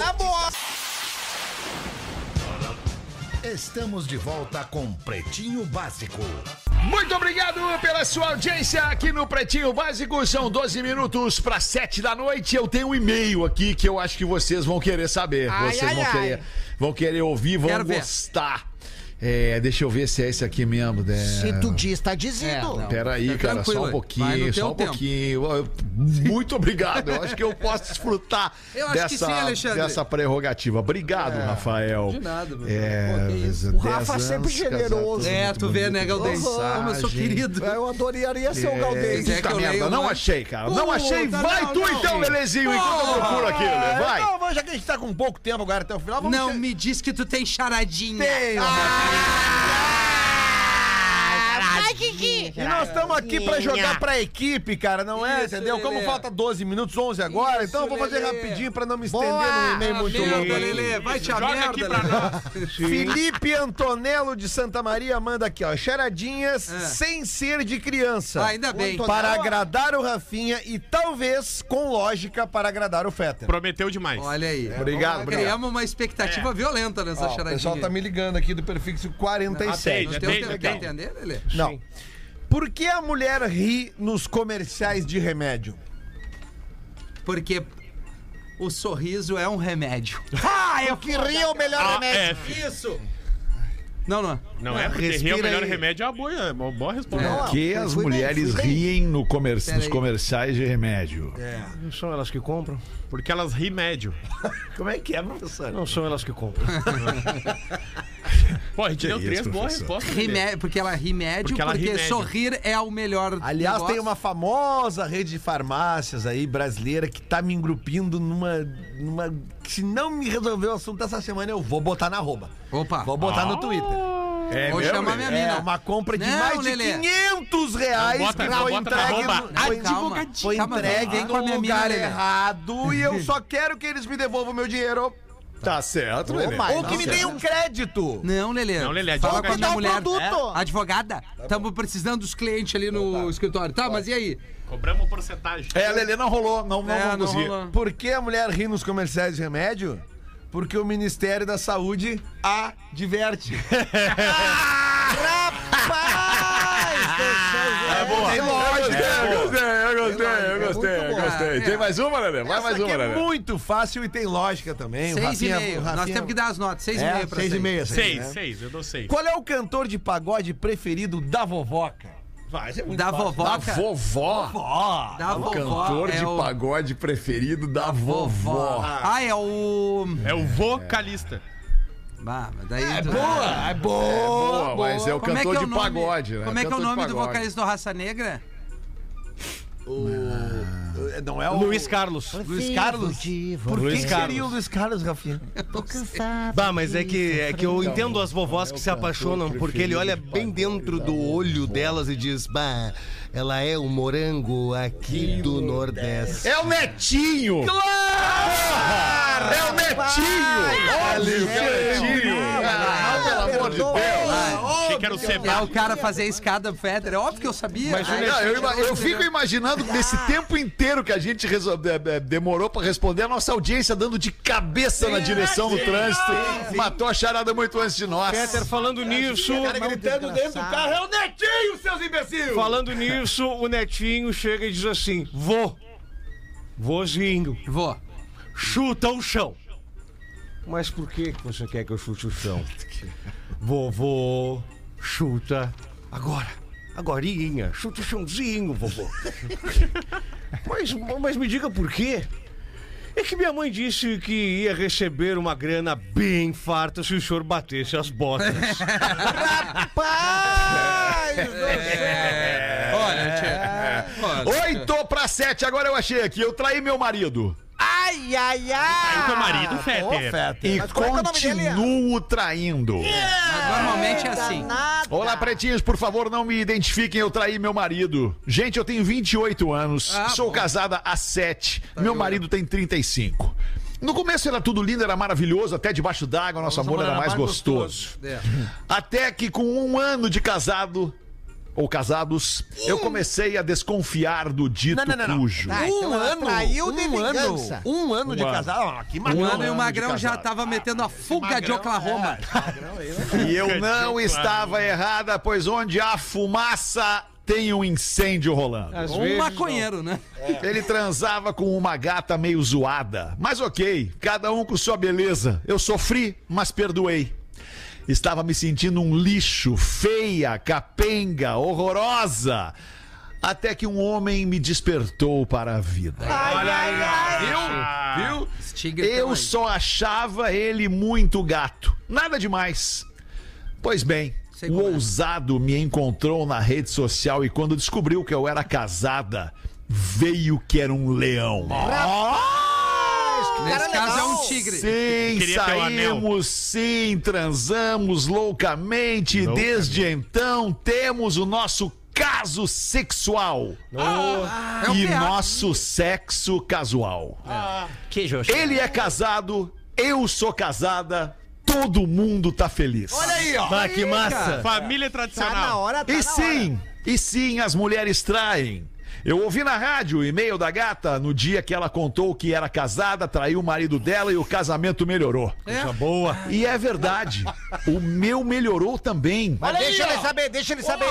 Estamos de volta com Pretinho Básico. Muito obrigado pela sua audiência aqui no Pretinho Básico. São 12 minutos para 7 da noite. Eu tenho um e-mail aqui que eu acho que vocês vão querer saber. Ai, vocês ai, vão, ai. Querer, vão querer ouvir, vão Quero ver. É, deixa eu ver se é esse aqui mesmo. né? Se tu diz, tá É, dizendo. não. Pera aí, Tá cara, só um pouquinho, só um tempo. pouquinho. Muito obrigado. Eu acho que eu posso desfrutar Eu acho que dessa, sim, Alexandre. dessa prerrogativa. Obrigado, Rafael. De nada, meu. É, Pô. O 10 Rafa anos sempre generoso. É, tu vê, né, Galdês? Como eu sou querido. Eu adoraria ser o É, Galdês. é merda, não né? achei, cara. Não achei. Vai não, tu não. então, Lelezinho, enquanto eu procuro aqui, Lelê. Vai. Não, mas já que a gente tá com pouco tempo agora até o final, vamos Não me diz que tu tem charadinha. Tenho, Ai, E nós estamos aqui pra jogar pra equipe, cara, não é? Isso, entendeu? Como Lelê. falta 12 minutos, 11 agora, então eu vou fazer Lelê. rapidinho pra não me estender Boa. no e-mail muito merda, longo. Lelê. Vai te a Joga merda, aqui pra Lelê. <laughs> Felipe Antonello de Santa Maria manda aqui, ó. Charadinhas É. sem ser de criança. Ah, ainda bem. Para agradar o Rafinha e talvez, com lógica, para agradar o Fetter. Prometeu demais. Olha aí. Obrigado, obrigado. Criamos uma expectativa violenta nessa Ó, o charadinha. pessoal tá me ligando aqui do prefixo 47. Atende, Não o atende, tempo, quer atende. entender, Lelê? Não. Por que a mulher ri nos comerciais de remédio? Porque o sorriso é um remédio. <laughs> Ah, eu que rio é o melhor Ah, remédio. é, Isso! Não, não. Não é, porque rir é o melhor aí. remédio, é uma boa, é uma boa resposta. Não, Por que as fui bem, mulheres fui bem. riem no comer- Pera nos aí. comerciais de remédio? Não são elas que compram? Porque elas ri médio. <laughs> Como é que é, professor? Não são elas que compram. <laughs> <laughs> Pô, a gente deu isso, três boas respostas. Rimé- porque ela ri médio, Porque porque, ela ri médio. sorrir é o melhor. Aliás, negócio. tem uma famosa rede de farmácias aí brasileira que tá me engrupindo numa. numa que se não me resolver o assunto essa semana, eu vou botar na arroba. Opa. Vou botar no Twitter. É Vou chamar minha É mina. uma compra de Não, mais de Lelê. 500 reais Não bota- que não foi entregue, arroba. no, foi, calma. foi Calma, entregue vem com a no minha mina, lugar Lelê. errado e eu <laughs> só quero que eles me devolvam meu dinheiro Tá certo, Lelê. mas ou que me deem um crédito. Não, Lelê. Não, Lelê, Fala advogado. com a minha mulher. produto. É. Advogada, estamos precisando dos clientes ali no escritório. Tá, mas e aí? Cobramos porcentagem. É, Lelê, não rolou. Não, não É, vamos não conseguir. rolou. Por que a mulher ri nos comerciais de remédio? Porque o Ministério da Saúde a diverte. <laughs> É boa. Tem lógica. Gostei, eu gostei, eu gostei, eu boa. gostei. É. Tem mais uma, Lelê? Vai mais uma, é Lelê. muito fácil e tem lógica também. Seis e meio. Nós temos que dar as notas. Seis e É, meio pra seis e meio. Seis, né? seis, eu dou seis. Qual é o cantor de pagode preferido da vovó, cara? Vai, é muito Da vovó, Da vovó. Da O vovó. cantor é de o- pagode preferido da vovó. Ah, é o. É o vocalista. Ah, mas daí. é tu- boa, é boa. Boa, mas é o Como é cantor é o de nome? pagode, né? Como é que é o Cantor de nome do vocalista do Raça Negra? Não é o Luiz Carlos. Luiz Carlos? Por Luiz que Carlos. seria o Luiz Carlos, Rafinha? Bah, mas é que, é que eu entendo as vovós que se apaixonam, porque ele olha bem dentro do olho delas e diz, bah, ela é o morango aqui do Nordeste. É o Netinho! Claro! É o Netinho! Olha o Netinho! Ah, pelo amor de Deus! Quero ser É o cara fazer a escada Federer. É óbvio que eu sabia. Mas, Ai, não, eu, ima- eu fico imaginando que nesse tempo inteiro que a gente resol- é, é, demorou pra responder, a nossa audiência dando de cabeça na direção do trânsito, matou a charada muito antes de nós. Peter, falando nisso. gritando dentro do carro. É o Netinho, seus imbecis! Falando nisso, o netinho chega e diz assim: Vô, vozinho, Vou. chuta o chão. Mas por que que você quer que eu chute o chão? <laughs> Vovô, chuta agora. Agorinha, chuta o chãozinho, vovô. <laughs> mas, mas me diga por quê? É que minha mãe disse que ia receber uma grana bem farta se o senhor batesse as botas. <laughs> Rapaz do É. Olha, tia. Oito pra sete, agora eu achei aqui, eu traí meu marido. Ai, ai, ai. Aí teu marido, Fetter. E Mas qual é que é o nome dele? continuo traindo. Mas normalmente é assim. Danada. Olá, pretinhos, por favor, não me identifiquem, eu traí meu marido. Gente, eu tenho 28 anos, Ah, sou bom. casada há 7, meu marido tem 35. No começo era tudo lindo, era maravilhoso, até debaixo d'água, nosso amor era mais gostoso. É. Até que com um ano de casado, ou casados, eu comecei a desconfiar do dito Não, não, não, não. cujo. Tá, então ela traiu de um ano, vingança. um ano de Um ano. casal. Ah, que Um magrão. ano e o de Magrão já casado. tava metendo a fuga de Oklahoma. E eu não estava errada, pois onde há fumaça tem um incêndio rolando. Às Um vezes, maconheiro, né? Ele transava com uma gata meio zoada. Mas ok, cada um com sua beleza. Eu sofri, mas perdoei. Estava me sentindo um lixo, feia, capenga, horrorosa. Até que um homem me despertou para a vida. Viu? Viu? Os tigres tão Eu aí. só achava ele muito gato. Nada demais. Pois bem, o é. ousado me encontrou na rede social e quando descobriu que eu era casada, veio que era um leão. Cara Nesse caso é um legal. tigre. Sim, Queria ter o anel. saímos, sim, transamos loucamente. Desde então temos o nosso caso sexual É o e PA. nosso sexo casual. Que justo. Ele é casado, eu sou casada, todo mundo tá feliz. Olha aí, ó. Ah, que massa. Família Tá na tradicional. hora, tá E na sim, e sim, as mulheres traem. Eu ouvi na rádio o e-mail da gata no dia que ela contou que era casada, traiu o marido dela e o casamento melhorou. É. Boa. E é verdade. o meu melhorou também. Mas deixa ele saber, deixa ele saber.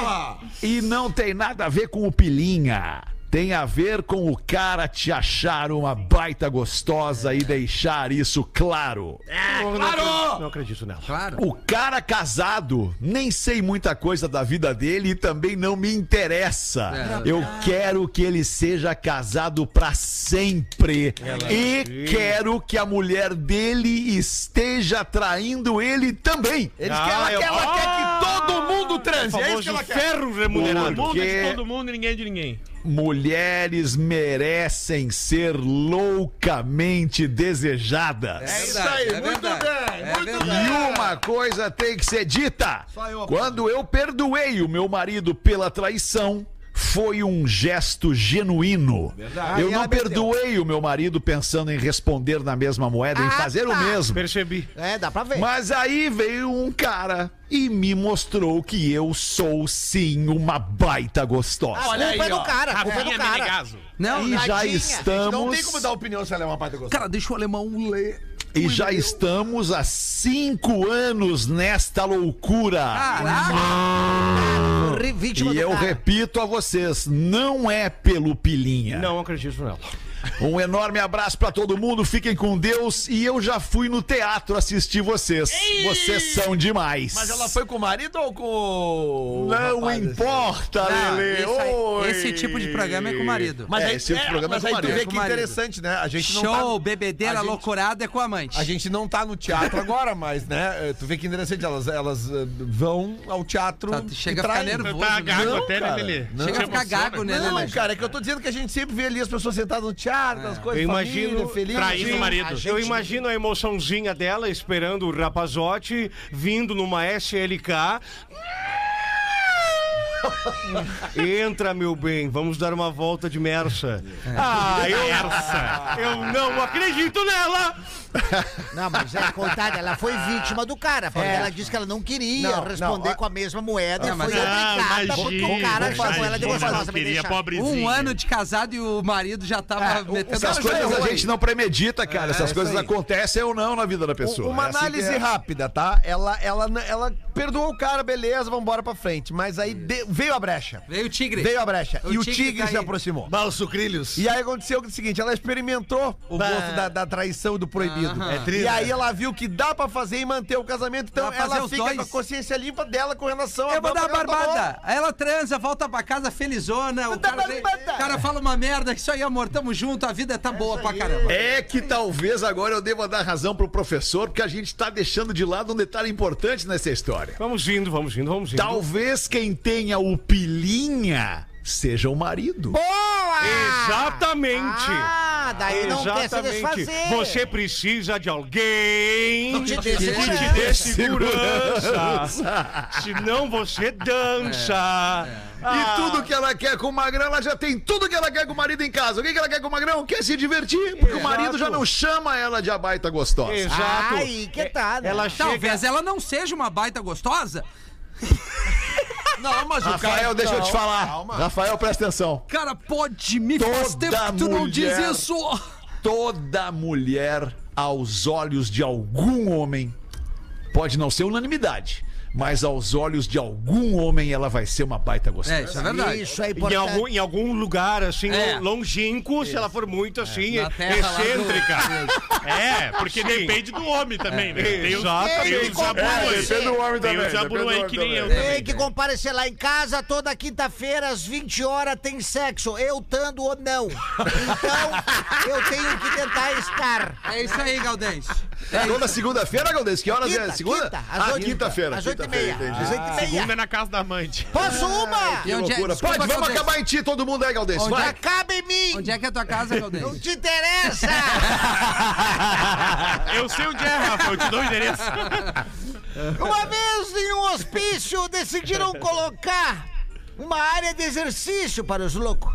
E não tem nada a ver com o pilinha. Tem a ver com o cara te achar uma baita gostosa e deixar isso claro. Não, não acredito nela. Claro. O cara casado, nem sei muita coisa da vida dele e também não me interessa. É. Eu quero que ele seja casado pra sempre. E quero que a mulher dele esteja traindo ele também. Eles Ah, quer, ela, eu- quer, ela quer que todo mundo O transe. É isso que ela quer. ferro remunerado. Todo mundo é de todo mundo e ninguém é de ninguém. Mulheres merecem ser loucamente desejadas. É isso aí, verdade, muito verdade. bem, É muito verdade. E uma coisa tem que ser dita. Quando eu perdoei o meu marido pela traição, foi um gesto genuíno. Eu Aí não perdoei o meu marido pensando em responder na mesma moeda, em Ah, fazer o tá. mesmo. Percebi. É, dá pra ver. Mas aí veio um cara e me mostrou que eu sou sim uma baita gostosa. A culpa é do cara, a culpa é do cara. Menegaso. Não, e não. já tadinha, estamos. Não tem como dar opinião se ela é uma parte gostosa. Cara, deixa o alemão ler. E já estamos há cinco anos nesta loucura. Caraca. E eu cara. repito a vocês, não é pelo pilinha. Não acredito nela. Um enorme abraço pra todo mundo, fiquem com Deus. E eu já fui no teatro assistir vocês. Vocês são demais. Mas ela foi com o marido ou com o. Não rapaz? importa, Não, Lele. aí- Oi. esse tipo de programa é com o marido. Mas É, aí, esse tipo de é, programa mas é aí com tu marido. vê É com que marido. interessante, né? A gente não Show, tá... bebedeira, a gente- loucurada é com a amante. A gente não tá no teatro agora, mas, né? eh, Tu vê que interessante, elas, elas eh, vão ao teatro. Tá, chega e a ficar nervoso, Tá né? gago Não, até, né? Não. Chega a ficar gago, né, Não, cara, é que eu tô dizendo que a gente sempre vê ali as pessoas sentadas no teatro, as coisas, Eu família, imagino feliz. traindo o marido. Eu imagino a emoçãozinha dela esperando o rapazote vindo numa SLK. Entra, meu bem, vamos dar uma volta de mersa. Ah, eu, eu não acredito nela! Não, mas é, coitada, ela foi vítima do cara, porque É. ela disse que ela não queria Não, responder não, com a mesma moeda Não, e mas foi não, obrigada porque o cara chamou ela de gostosa. me queria deixa. pobrezinha. Um ano de casado e o marido já tava metendo Essas coisas a gente não premedita, cara. Essas coisas aí. acontecem ou não na vida da pessoa. Uma É assim que análise é. rápida, tá? Ela, ela, ela perdoou o cara, beleza, vambora pra frente. Mas aí de- veio a brecha. Veio o tigre. Veio a brecha. O e o tigre tigre tá se aproximou. Mal sucrilhos. E aí aconteceu o seguinte, ela experimentou o gosto da, da traição e do proibido. Aham. É triste, e aí ela viu que dá pra fazer e manter o casamento, então ela fica dois. com a consciência limpa dela com relação a Eu vou dar ela tomou. barbada. Aí ela transa, volta pra casa felizona. O cara, vem- o cara fala uma merda. Isso aí, amor, tamo junto. A vida tá boa pra caramba. É que talvez agora eu deva dar razão pro professor, porque a gente tá deixando de lado um detalhe importante nessa história. Vamos indo, vamos indo, vamos indo. Talvez quem tenha o pilinha seja o marido. Boa! Exatamente! Ah, daí não quer se Exatamente. desfazer. Você precisa de alguém te dê que te segurança. dê segurança. Senão você dança. E tudo que ela quer com o magrão, ela já tem tudo que ela quer com o marido em casa. O que, que ela quer com o magrão? Quer se divertir, porque o marido já não chama ela de abaita gostosa. Exato. Ai, que tal? né? Ela chega. Talvez ela não seja uma baita gostosa. Não, mas o Rafael, cara... deixa eu te Não, falar. calma. Rafael, presta atenção. Cara, pode me Toda faz tempo que tu não diz isso. Toda mulher, aos olhos de algum homem, pode não ser unanimidade, mas aos olhos de algum homem ela vai ser uma baita gostosa. É, isso é verdade. Isso é Em importante. algum, em algum lugar, assim, É. longínquo, se ela for muito, assim, Na terra lá do- excêntrica. <laughs> É, porque Sim. depende do homem também, né? Tem os, Exatamente. tem os jaburu É, aí. depende do homem Tem também, os jaburu depende do aí que nem eu também. Tem que comparecer lá em casa toda quinta-feira às 20 horas tem sexo, eu tando ou não. Então, <laughs> eu tenho que tentar estar. É isso aí, Galdêncio. É Toda segunda-feira, Galdês? Que horas é? Quinta, Segunda? quinta, às ah, quinta-feira. às oito e quinta-feira, meia. entendi. Às oito e meia. Segunda é na casa da amante. Posso uma? E é- Loucura. desculpa, Pode, vamos acabar em ti, todo mundo aí, Galdês. Onde Vai. Acaba em mim! Onde é que é a tua casa, Não Galdêncio? te interessa! <laughs> Eu sei onde é, Rafa, eu te dou o endereço. <laughs> Uma vez em um hospício decidiram colocar uma área de exercício para os loucos.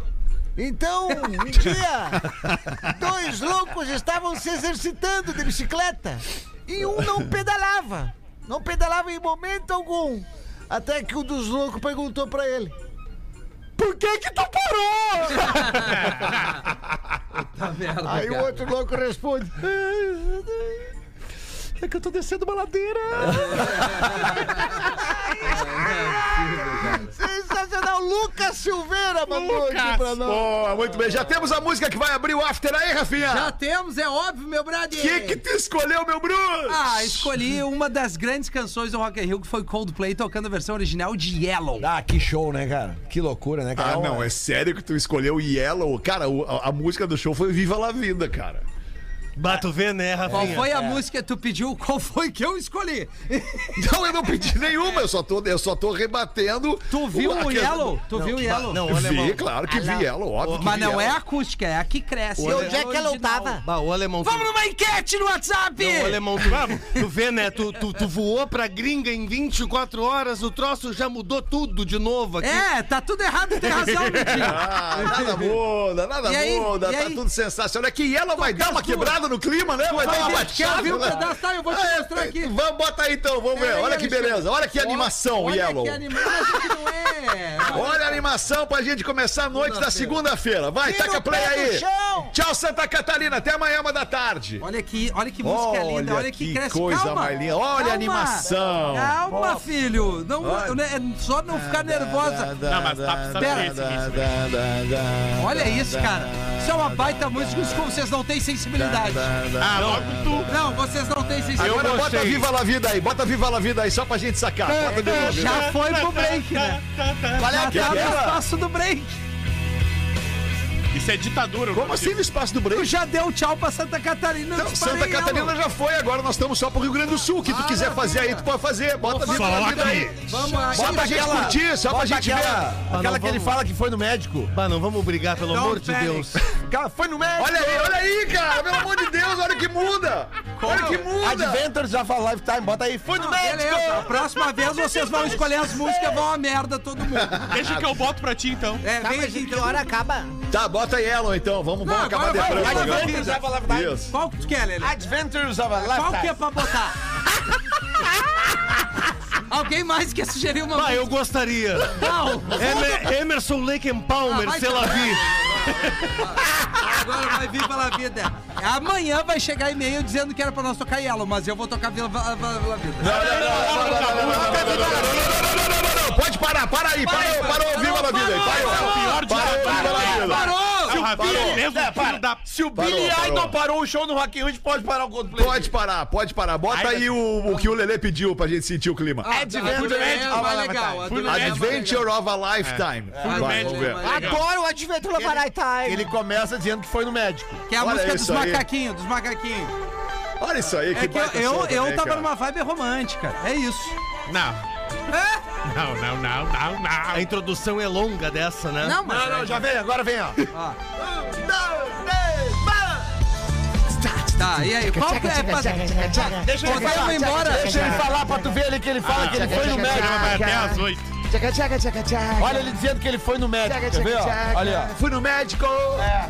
Então, um <laughs> dia, dois loucos estavam se exercitando de bicicleta e um não pedalava. Não pedalava em momento algum. Até que um dos loucos perguntou pra ele: Por que que tu parou? <laughs> Tá Aí o outro louco responde: É que eu tô descendo uma ladeira. <laughs> Sensacional! Lucas Silveira mandou aqui pra nós. Boa, muito bem. Já temos a música que vai abrir o after aí, Rafinha. Já temos, é óbvio, meu brother. O que que tu escolheu, meu Bruce? Ah, escolhi uma das grandes canções do Rock in Rio, que foi Coldplay, tocando a versão original de Yellow. Ah, que show, né, cara? Que loucura, né, cara? Ah, não, é sério que tu escolheu Yellow? Cara, a, a música do show foi Viva la Vida, cara. Bato vê, né, Qual Rafinha? foi a música que tu pediu? Qual foi que eu escolhi? <laughs> Não, eu não pedi nenhuma, eu só tô, eu só tô rebatendo. Tu viu o questão- Yellow? Tu viu o Yellow? Não, o alemão. vi, claro que vi Yellow, óbvio Mas não é acústica, é a que cresce. E é onde é que ela tava? Bah, o alemão. tu- Vamos numa enquete no WhatsApp! Não, o alemão, tu, <laughs> tu vê, né? Tu, tu, tu voou pra gringa em 24 horas, o troço já mudou tudo de novo aqui. É, tá tudo errado, tem razão. <laughs> Ah, nada muda, nada E aí? muda, tá aí? tudo sensacional. É que Yellow vai dar uma as quebrada no clima, né? Vai dar uma baixada. um né? pedaço? Tá, eu vou te É, mostrar aqui. Vamos, bota aí então, vamos ver. Olha que beleza, olha que animação, Olha Yellow. que animação, que não é. <laughs> Olha a animação pra gente começar a noite da segunda-feira. Vai, Tira taca o play aí. Tchau, Santa Catarina. Até amanhã, uma da tarde. Olha que, olha que música linda, olha que, que cresce. coisa Calma, mais linda. Olha a animação. Calma, filho. Não, né, é só não ficar nervosa. Não, mas tá precisando Pera. Olha isso, cara. Isso é uma baita música, isso vocês não têm sensibilidade. Ah, logo tu. Não, vocês não têm sensibilidade. Agora bota. Viva la Vida aí, bota Viva la Vida aí, só pra gente sacar. Bota Viva la Vida. Já foi pro break, né? Qual é Já que tá no era? espaço do break. Isso é ditadura. Como assim no espaço do Tu break? já deu tchau pra Santa Catarina. Não, Santa Catarina já foi, agora nós estamos só pro Rio Grande do Sul. O que tu quiser fazer aí, tu pode fazer. Bota Viva la Vida aí. Vamos Só pra gente curtir, só pra bota gente aquela, ver. aquela que ele fala que foi no médico. Bah, não vamos brigar, pelo amor de. Deus. <laughs> Cara, foi no médico. Olha aí, olha aí, cara. Pelo amor de Deus, olha que muda. Olha que muda. Adventures of a Lifetime, bota aí. Fui no médico. Beleza, a próxima vez vocês vão escolher as músicas, vão a merda todo mundo. Deixa que eu boto pra ti, então. É, Tá, vem mas aqui em que então. hora acaba? Tá, bota Yellow então. Vamos, vamos Não, acabar agora vai. Adventures of a Lifetime. Isso. Qual que tu quer, Lelê? Adventures of a Qual que é Lifetime. pra botar? Alguém mais quer sugerir uma Ah, eu gostaria. Não, Emer- Emerson Lake and Palmer, Ah, vai sei lá vi. agora vai vir pela vida. Amanhã vai chegar e-mail dizendo que era pra nós tocar Yellow, mas eu vou tocar Vila Va- Va- Va- Vida. Pode parar, para aí, parou, parou, viva la vida aí, parou. Pior de Parou. Parou! É o Rafinha mesmo, É, da... Se o Parou, Billy parou. Idol parou o show no Rock in Rio, pode parar o Coldplay. Pode parar, pode parar. Bota aí o, o que o Lelê pediu pra gente sentir o clima. Adventure é of a Lifetime. é Adventure legal. of a Lifetime. A do Vai, Lelê vamos ver. mais legal. Adoro o Adventure of a Lifetime. Ele começa dizendo que foi no médico. Que é a música dos macaquinhos, dos macaquinhos. Olha isso aí, que É que eu, baita eu, som eu também, tava cara. numa vibe romântica. É isso. Não. É? Não, não, não, não, não. A introdução é longa dessa, né? Não, mas. Não, não, já vem, agora vem, ó. Ó. Tá, e aí? Qual que é. Deixa ele falar. embora? Deixa ele falar pra tu ver ali que ele fala que ele foi no médico. até às oito. Olha ele dizendo que ele foi no médico. Quer ver, ó? Olha, ó. Fui no médico.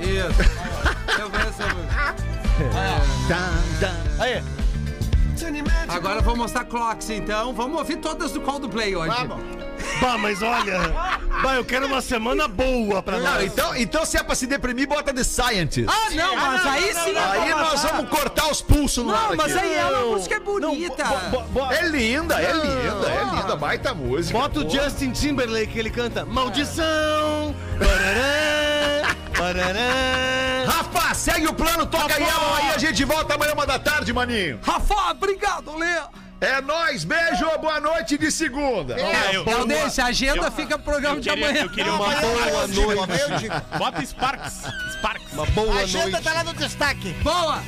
Isso. Eu vou essa música. Aí. Agora eu vou mostrar Clocks, então. Vamos ouvir todas do Coldplay hoje. Bah, mas olha. Bah, eu quero uma semana boa pra Não, nós. então, então se é pra se deprimir, bota The Scientist. Ah, não, mas aí sim é Aí pra nós matar. vamos cortar os pulsos no ar Não, aqui. mas aí é uma música bonita. É linda, é linda, é linda, baita música. Bota o Justin Timberlake, ele canta Maldição. Parará, parará. Rafa, segue o plano, toca Yellow aí, a gente volta amanhã uma da tarde, maninho. Rafa, obrigado, Lê. É nóis, beijo, boa noite de segunda. É, eu, Galdêncio, a agenda fica pro programa eu de queria, amanhã. eu queria uma boa eu noite. eu. Bota Sparks. Sparks. Uma boa A agenda noite. tá lá no destaque. Boa!